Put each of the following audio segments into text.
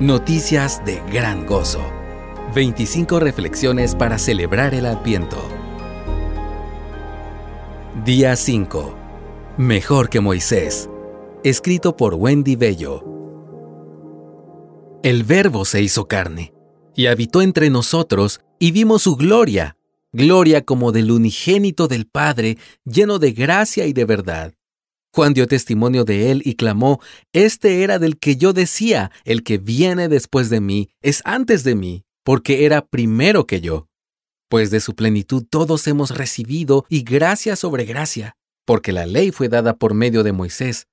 Noticias de gran gozo. 25 reflexiones para celebrar el Adviento. Día 5. Mejor que Moisés. Escrito por Wendy Bello. El Verbo se hizo carne y habitó entre nosotros y vimos su gloria, gloria como del unigénito del Padre, lleno de gracia y de verdad. Juan dio testimonio de él y clamó, Este era del que yo decía, el que viene después de mí, es antes de mí, porque era primero que yo. Pues de su plenitud todos hemos recibido y gracia sobre gracia, porque la ley fue dada por medio de Moisés.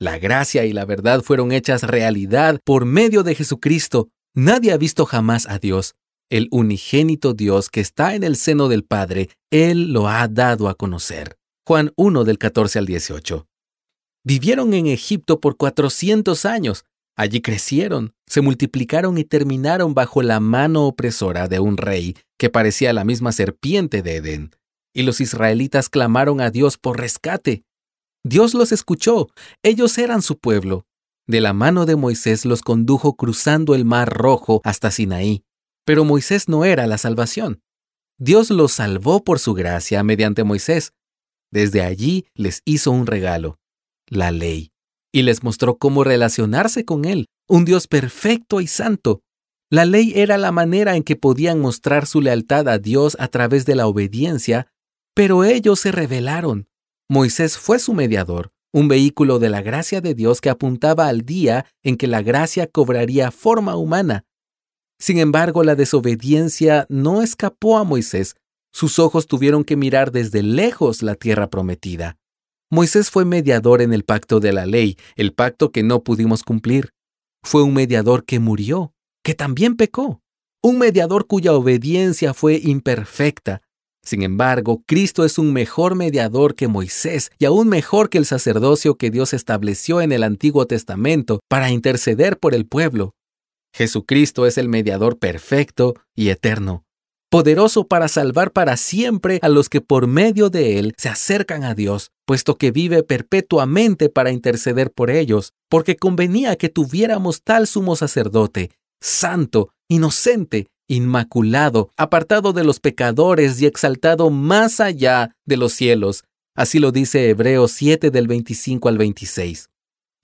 La gracia y la verdad fueron hechas realidad por medio de Jesucristo. Nadie ha visto jamás a Dios. El unigénito Dios que está en el seno del Padre, Él lo ha dado a conocer. Juan 1 del 14 al 18. Vivieron en Egipto por 400 años. Allí crecieron, se multiplicaron y terminaron bajo la mano opresora de un rey que parecía la misma serpiente de Edén. Y los israelitas clamaron a Dios por rescate. Dios los escuchó, ellos eran su pueblo. De la mano de Moisés los condujo cruzando el mar rojo hasta Sinaí. Pero Moisés no era la salvación. Dios los salvó por su gracia mediante Moisés. Desde allí les hizo un regalo la ley, y les mostró cómo relacionarse con Él, un Dios perfecto y santo. La ley era la manera en que podían mostrar su lealtad a Dios a través de la obediencia, pero ellos se rebelaron. Moisés fue su mediador, un vehículo de la gracia de Dios que apuntaba al día en que la gracia cobraría forma humana. Sin embargo, la desobediencia no escapó a Moisés. Sus ojos tuvieron que mirar desde lejos la tierra prometida. Moisés fue mediador en el pacto de la ley, el pacto que no pudimos cumplir. Fue un mediador que murió, que también pecó. Un mediador cuya obediencia fue imperfecta. Sin embargo, Cristo es un mejor mediador que Moisés y aún mejor que el sacerdocio que Dios estableció en el Antiguo Testamento para interceder por el pueblo. Jesucristo es el mediador perfecto y eterno poderoso para salvar para siempre a los que por medio de él se acercan a Dios, puesto que vive perpetuamente para interceder por ellos, porque convenía que tuviéramos tal sumo sacerdote, santo, inocente, inmaculado, apartado de los pecadores y exaltado más allá de los cielos. Así lo dice Hebreos 7 del 25 al 26.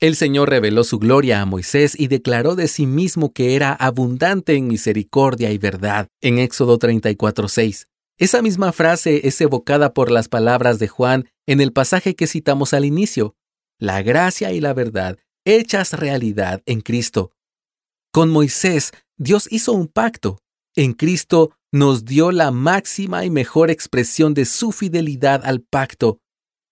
El Señor reveló su gloria a Moisés y declaró de sí mismo que era abundante en misericordia y verdad, en Éxodo 34:6. Esa misma frase es evocada por las palabras de Juan en el pasaje que citamos al inicio, la gracia y la verdad hechas realidad en Cristo. Con Moisés, Dios hizo un pacto. En Cristo nos dio la máxima y mejor expresión de su fidelidad al pacto.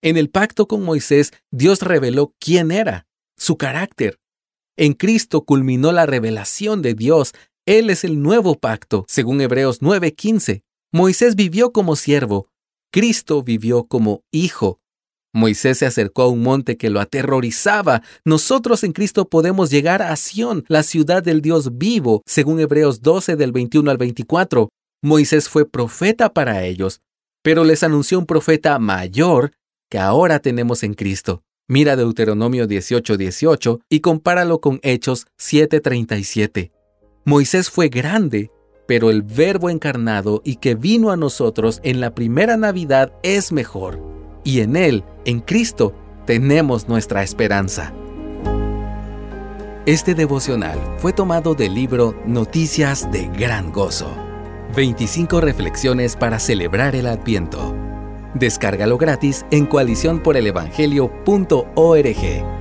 En el pacto con Moisés, Dios reveló quién era su carácter. En Cristo culminó la revelación de Dios. Él es el nuevo pacto, según Hebreos 9:15. Moisés vivió como siervo, Cristo vivió como hijo. Moisés se acercó a un monte que lo aterrorizaba. Nosotros en Cristo podemos llegar a Sión, la ciudad del Dios vivo, según Hebreos 12 del 21 al 24. Moisés fue profeta para ellos, pero les anunció un profeta mayor que ahora tenemos en Cristo. Mira Deuteronomio 18:18 y compáralo con Hechos 7:37. Moisés fue grande, pero el Verbo encarnado y que vino a nosotros en la primera Navidad es mejor. Y en Él, en Cristo, tenemos nuestra esperanza. Este devocional fue tomado del libro Noticias de Gran Gozo. 25 reflexiones para celebrar el Adviento Descárgalo gratis en coaliciónporelevangelio.org.